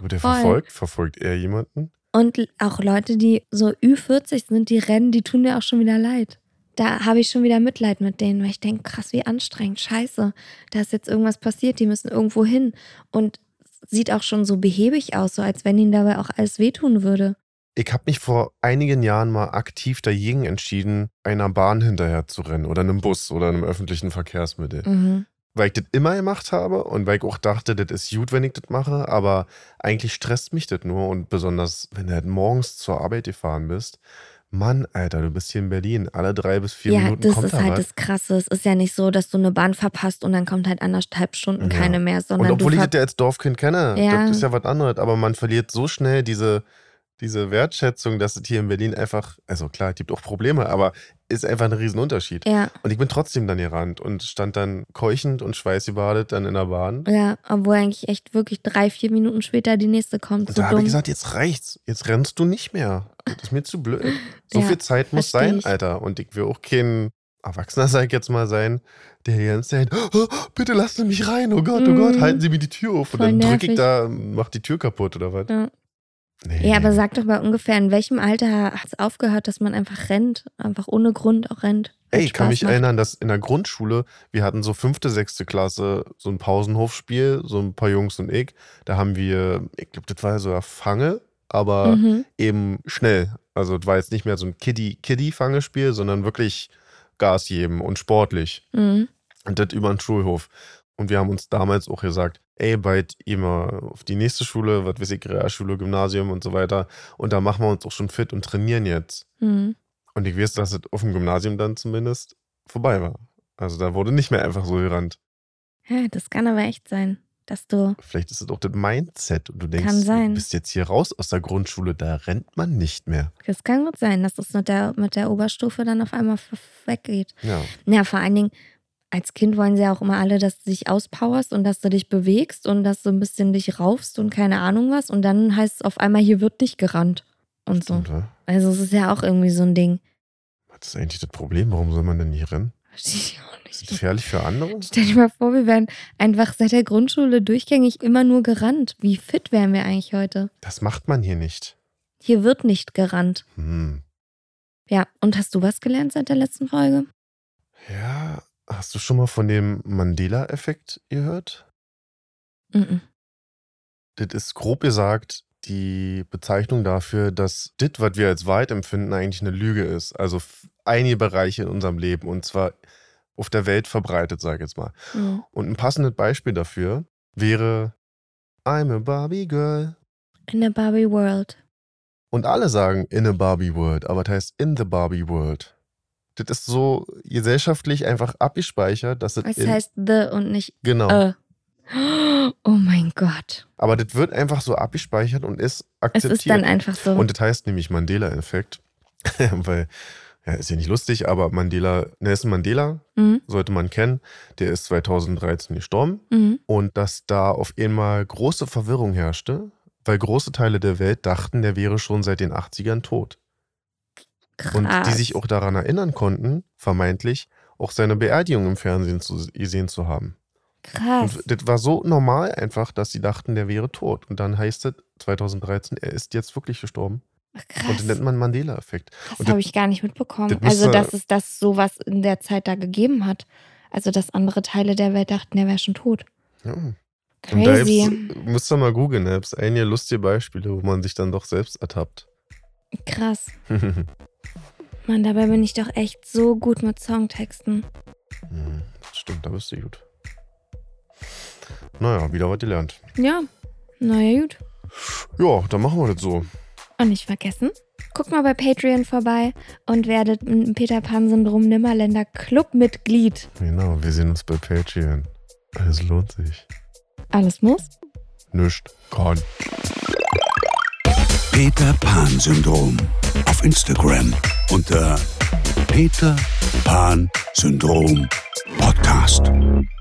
Wird der Voll. verfolgt? Verfolgt er jemanden? Und auch Leute, die so Ü40 sind, die rennen, die tun mir auch schon wieder leid. Da habe ich schon wieder Mitleid mit denen, weil ich denke, krass, wie anstrengend, scheiße. Da ist jetzt irgendwas passiert, die müssen irgendwo hin. Und sieht auch schon so behäbig aus, so als wenn ihnen dabei auch alles wehtun würde. Ich habe mich vor einigen Jahren mal aktiv dagegen entschieden, einer Bahn hinterher zu rennen oder einem Bus oder einem öffentlichen Verkehrsmittel. Mhm. Weil ich das immer gemacht habe und weil ich auch dachte, das ist gut, wenn ich das mache, aber eigentlich stresst mich das nur und besonders, wenn du halt morgens zur Arbeit gefahren bist, Mann, Alter, du bist hier in Berlin. Alle drei bis vier ja, Minuten das kommt ist da halt was. das Krasse. Es ist ja nicht so, dass du eine Bahn verpasst und dann kommt halt anderthalb Stunden Ja. keine mehr, Und sondern du obwohl ich das ja als Dorfkind kenne, Ja. das ist ja was anderes. Aber man verliert so schnell diese, diese Wertschätzung, dass es hier in Berlin einfach, also klar, es gibt auch Probleme, aber ist einfach ein Riesenunterschied. ja, Und ich bin trotzdem dann gerannt und stand dann keuchend und schweißgebadet dann in der Bahn. ja, obwohl eigentlich echt wirklich drei, vier Minuten später die nächste kommt. Und So da habe ich gesagt, jetzt reicht's. Jetzt rennst du nicht mehr. Das ist mir zu blöd. So Ja, viel Zeit muss sein, ich. Alter. Und ich will auch kein Erwachsener, sag ich jetzt mal, sein, der die ganze Zeit, oh, bitte lassen Sie mich rein, oh Gott, oh Mhm. Gott, halten Sie mir die Tür auf. Und Voll dann drücke ich da, mach die Tür kaputt oder was. Ja. Nee. Ja, aber sag doch mal ungefähr, in welchem Alter hat es aufgehört, dass man einfach rennt, einfach ohne Grund auch rennt? Ey, ich kann Spaß mich macht. erinnern, dass in der Grundschule, wir hatten so fünfte, sechste Klasse, so ein Pausenhofspiel, so ein paar Jungs und ich. Da haben wir, ich glaube, das war so eine Fange, aber Mhm. eben schnell. Also das war jetzt nicht mehr so ein Kiddie-Kiddie-Fangespiel, sondern wirklich Gas geben und sportlich. Mhm. Und das über den Schulhof. Und wir haben uns damals auch gesagt, ey, bald immer auf die nächste Schule, was weiß ich, Realschule, Gymnasium und so weiter. Und da machen wir uns auch schon fit und trainieren jetzt. Mhm. Und ich weiß, dass es auf dem Gymnasium dann zumindest vorbei war. Also da wurde nicht mehr einfach so gerannt. Ja, das kann aber echt sein, dass du. Vielleicht ist es auch das Mindset und du denkst, Kann sein. du bist jetzt hier raus aus der Grundschule, da rennt man nicht mehr. Das kann gut sein, dass es mit der, mit der Oberstufe dann auf einmal weggeht. Ja. Ja, vor allen Dingen, als Kind wollen sie ja auch immer alle, dass du dich auspowerst und dass du dich bewegst und dass du ein bisschen dich raufst und keine Ahnung was. Und dann heißt es auf einmal, hier wird nicht gerannt. Und so. Stimmt, wa? Also es ist ja auch irgendwie so ein Ding. Was ist eigentlich das Problem? Warum soll man denn nicht rennen? Verstehe ich auch Ist das nicht. gefährlich für andere? Stell dir mal vor, wir wären einfach seit der Grundschule durchgängig immer nur gerannt. Wie fit wären wir eigentlich heute? Das macht man hier nicht. Hier wird nicht gerannt. Hm. Ja, und hast du was gelernt seit der letzten Folge? Ja, hast du schon mal von dem Mandela-Effekt gehört? Mhm. Das ist grob gesagt die Bezeichnung dafür, dass das, was wir als Wahrheit empfinden, eigentlich eine Lüge ist. Also einige Bereiche in unserem Leben und zwar auf der Welt verbreitet, sage ich jetzt mal. Mhm. Und ein passendes Beispiel dafür wäre I'm a Barbie Girl. In der Barbie World. Und alle sagen in a Barbie World, aber das heißt in the Barbie World. Das ist so gesellschaftlich einfach abgespeichert, dass es Es in, heißt The und nicht genau. äh. Oh mein Gott. Aber das wird einfach so abgespeichert und ist Es akzeptiert. ist dann einfach so. Und das heißt nämlich Mandela-Effekt. Weil, ja, ist ja nicht lustig, aber Mandela, Nelson Mandela, mhm. sollte man kennen, der ist 2013 gestorben. Mhm. Und dass da auf einmal große Verwirrung herrschte, weil große Teile der Welt dachten, der wäre schon seit den 80ern tot. Krass. Und die sich auch daran erinnern konnten, vermeintlich, auch seine Beerdigung im Fernsehen zu, gesehen zu haben. Krass. Und das war so normal einfach, dass sie dachten, der wäre tot. Und dann heißt es 2013, er ist jetzt wirklich gestorben. Ach, Und Krass. den nennt man Mandela-Effekt. Das habe ich gar nicht mitbekommen. das Also, dass es das sowas in der Zeit da gegeben hat. Also, dass andere Teile der Welt dachten, der wäre schon tot. Ja. Und da Crazy. müsst ihr mal googeln, da gibt es einige lustige Beispiele, wo man sich dann doch selbst ertappt. Krass. Mann, dabei bin ich doch echt so gut mit Songtexten. Hm, das stimmt, da bist du gut. Naja, wieder was gelernt. Ja, naja, gut. Ja, dann machen wir das so. Und nicht vergessen, guckt mal bei Patreon vorbei und werdet ein Peter Pan-Syndrom Nimmerländer Clubmitglied. Genau, wir sehen uns bei Patreon. Es lohnt sich. Alles muss. Nischt kann. Peter Pan Syndrom auf Instagram unter Peter Pan Syndrom Podcast.